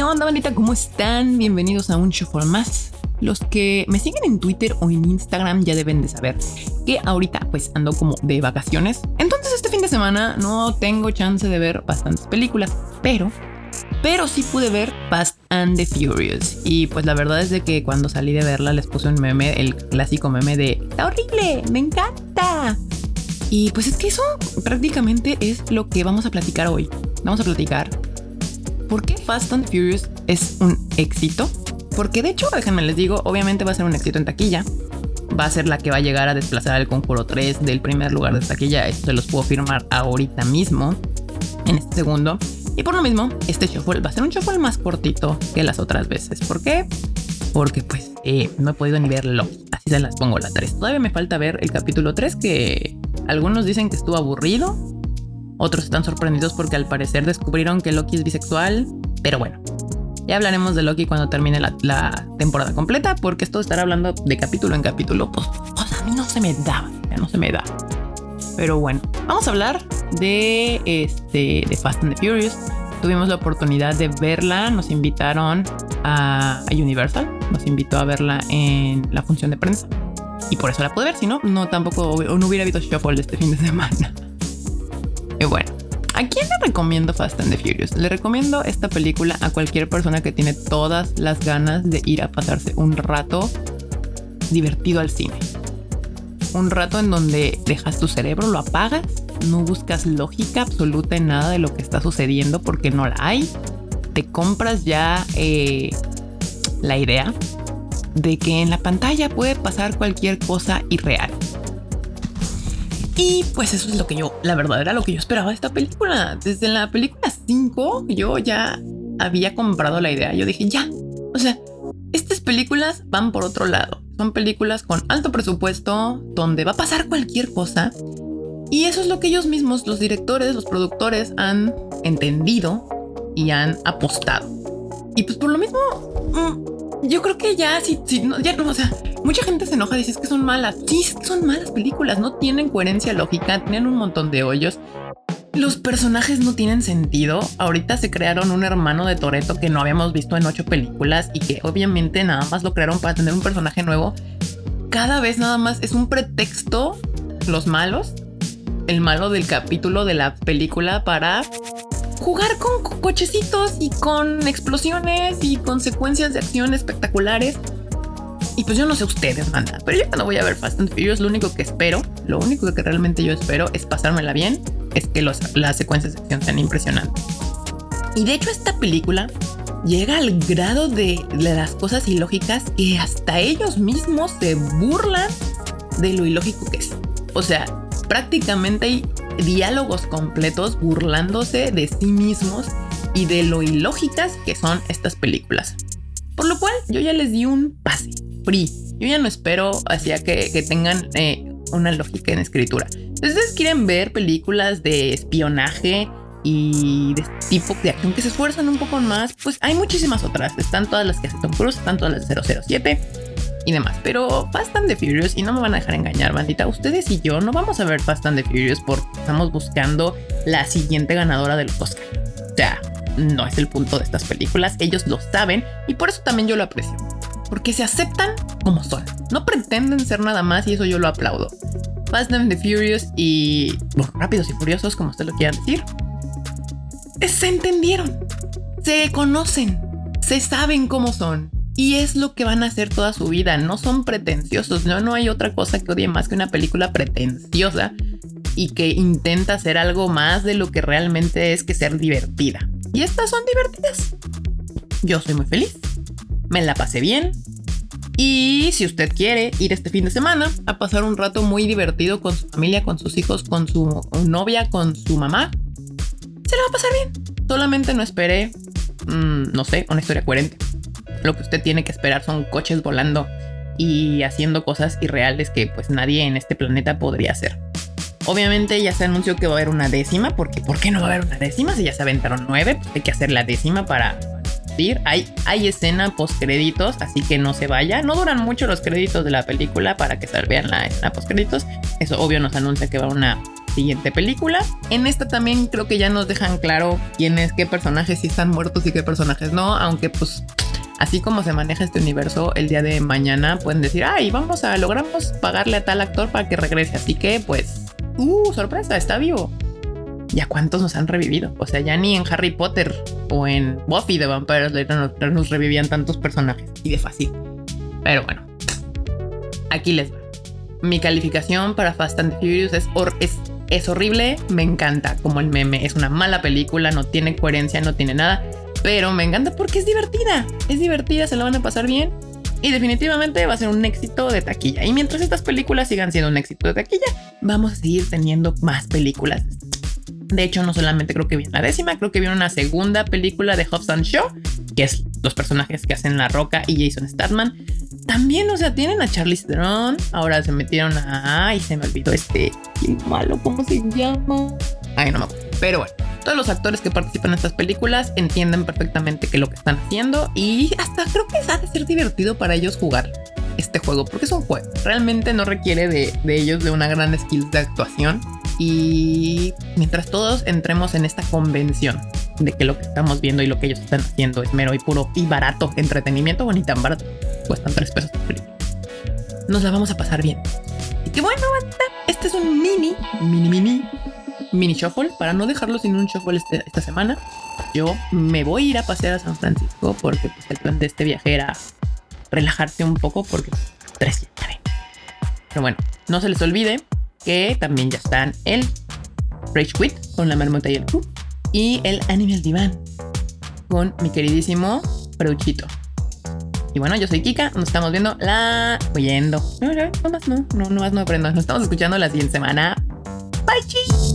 ¿Qué onda, bandita? ¿Cómo están? Bienvenidos a un Shuffle más. Los que me siguen en Twitter o en Instagram ya deben de saber que ahorita pues ando como de vacaciones. Entonces este fin de semana no tengo chance de ver bastantes películas, pero pero sí pude ver Fast and the Furious. Y pues la verdad es de que cuando salí de verla les puse un meme, el clásico meme de ¡Está horrible! ¡Me encanta! Y pues es que eso prácticamente es lo que vamos a platicar hoy. Vamos a platicar por qué Fast and Furious es un éxito. Porque de hecho, déjenme les digo, obviamente va a ser un éxito en taquilla. Va a ser la que va a llegar a desplazar al Conjuro 3 del primer lugar de taquilla. Esto se los puedo firmar ahorita mismo, en este segundo. Y por lo mismo, este shuffle va a ser un shuffle más cortito que las otras veces. ¿Por qué? Porque pues eh, no he podido ni verlo. Así se las pongo la 3. Todavía me falta ver el capítulo 3 que algunos dicen que estuvo aburrido. Otros están sorprendidos porque al parecer descubrieron que Loki es bisexual. Pero bueno, ya hablaremos de Loki cuando termine la, temporada completa, porque esto de estar hablando de capítulo en capítulo, pues, a mí no se me da, ya no se me da. Pero bueno, vamos a hablar de, este, de Fast and the Furious. Tuvimos la oportunidad de verla, nos invitaron a, Universal, nos invitó a verla en la función de prensa. Y por eso la pude ver, si no, no tampoco no hubiera habido Shuffle este fin de semana. Y bueno, ¿a quién le recomiendo Fast and the Furious? Le recomiendo esta película a cualquier persona que tiene todas las ganas de ir a pasarse un rato divertido al cine un rato en donde dejas tu cerebro, lo apagas, no buscas lógica absoluta en nada de lo que está sucediendo porque no la hay. Te compras ya eh, la idea de que en la pantalla puede pasar cualquier cosa irreal. Y pues eso es lo que yo, la verdad era lo que yo esperaba de esta película. Desde la película 5 yo ya había comprado la idea. Yo dije, ya, o sea, estas películas van por otro lado. Son películas con alto presupuesto, donde va a pasar cualquier cosa. Y eso es lo que ellos mismos, los directores, los productores, han entendido y han apostado. Y pues por lo mismo, mm, yo creo que ya, si, si no, ya no, o sea, mucha gente se enoja, dice es que son malas. Sí, son malas películas, no tienen coherencia lógica, tienen un montón de hoyos. Los personajes no tienen sentido. Ahorita se crearon un hermano de Toreto que no habíamos visto en ocho películas y que obviamente nada más lo crearon para tener un personaje nuevo. Cada vez nada más es un pretexto, los malos, el malo del capítulo de la película para jugar con cochecitos y con explosiones y consecuencias de acción espectaculares. Y pues yo no sé ustedes, manda, pero yo cuando voy a ver Fast and Furious, lo único que espero, lo único que realmente yo espero es pasármela bien es que las secuencias de acción sean impresionantes. Y de hecho esta película llega al grado de, las cosas ilógicas que hasta ellos mismos se burlan de lo ilógico que es. O sea, prácticamente hay diálogos completos burlándose de sí mismos y de lo ilógicas que son estas películas. Por lo cual yo ya les di un pase, free. Yo ya no espero hacia que, que tengan eh, una lógica en escritura. ustedes quieren ver películas de espionaje y de tipo de acción que se esfuerzan un poco más, pues hay muchísimas otras. Están todas las que hace Tom Cruise, están todas las de 007 y demás. Pero Fast and the Furious, y no me van a dejar engañar, bandita, ustedes y yo no vamos a ver Fast and the Furious porque estamos buscando la siguiente ganadora del Oscar. O sea, no es el punto de estas películas, ellos lo saben y por eso también yo lo aprecio porque se aceptan como son. No pretenden ser nada más y eso yo lo aplaudo. Fast and the Furious y Rápidos y Furiosos, como usted lo quiera decir, se entendieron, se conocen, se saben cómo son. Y es lo que van a hacer toda su vida. No son pretenciosos. No, no hay otra cosa que odie más que una película pretenciosa y que intenta hacer algo más de lo que realmente es que ser divertida. Y estas son divertidas. Yo soy muy feliz me la pasé bien. Y si usted quiere ir este fin de semana a pasar un rato muy divertido con su familia, con sus hijos, con su novia, con su mamá, se la va a pasar bien. Solamente no espere, mm, no sé, una historia coherente. Lo que usted tiene que esperar son coches volando y haciendo cosas irreales que pues nadie en este planeta podría hacer. Obviamente ya se anunció que va a haber una décima, porque ¿por qué no va a haber una décima? Si ya se aventaron nueve, pues hay que hacer la décima para hay, hay escena post créditos, así que no se vaya. No duran mucho los créditos de la película para que se vean la escena post créditos. Eso obvio nos anuncia que va a una siguiente película. En esta también creo que ya nos dejan claro quiénes, qué personajes sí están muertos y qué personajes no, aunque pues así como se maneja este universo el día de mañana, pueden decir, ay, vamos a, logramos pagarle a tal actor para que regrese. Así que pues, uh, sorpresa, está vivo. ¿Ya cuántos nos han revivido? O sea, ya ni en Harry Potter o en Buffy de Vampire Slayer nos revivían tantos personajes. Y de fácil. Pero bueno, aquí les va. Mi calificación para Fast and Furious es, es, es horrible, me encanta como el meme. Es una mala película, no tiene coherencia, no tiene nada. Pero me encanta porque es divertida. Es divertida, se la van a pasar bien. Y definitivamente va a ser un éxito de taquilla. Y mientras estas películas sigan siendo un éxito de taquilla, vamos a seguir teniendo más películas de hecho, no solamente creo que viene la décima, creo que viene una segunda película de Hobbs and Shaw, que es los personajes que hacen La Roca y Jason Statham. También, o sea, tienen a Charlie Theron. Ahora se metieron a. Ay, se me olvidó este. ¿Qué malo? ¿Cómo se llama? Ay, no me acuerdo. Pero bueno, todos los actores que participan en estas películas entienden perfectamente qué es lo que están haciendo y hasta creo que ha de ser divertido para ellos jugar este juego, porque es un juego. Realmente no requiere de, de ellos de una gran skill de actuación y mientras todos entremos en esta convención de que lo que estamos viendo y lo que ellos están haciendo es mero y puro y barato entretenimiento, bueno, y tan barato, cuestan tres pesos Nos la vamos a pasar bien. Y que bueno, este es un mini, mini, mini, mini shuffle para no dejarlo sin un shuffle este, esta semana. Yo me voy a ir a pasear a San Francisco porque pues, el plan de este viaje era relajarse un poco porque tres Pero bueno, no se les olvide que también ya están el Rage Quit con la marmota y el club y el Animal Divan con mi queridísimo Peruchito. Y bueno, yo soy Kika, nos estamos viendo la... oyendo. No, no, no más no, no, no más no aprendo. Nos estamos escuchando la siguiente semana. Bye, G.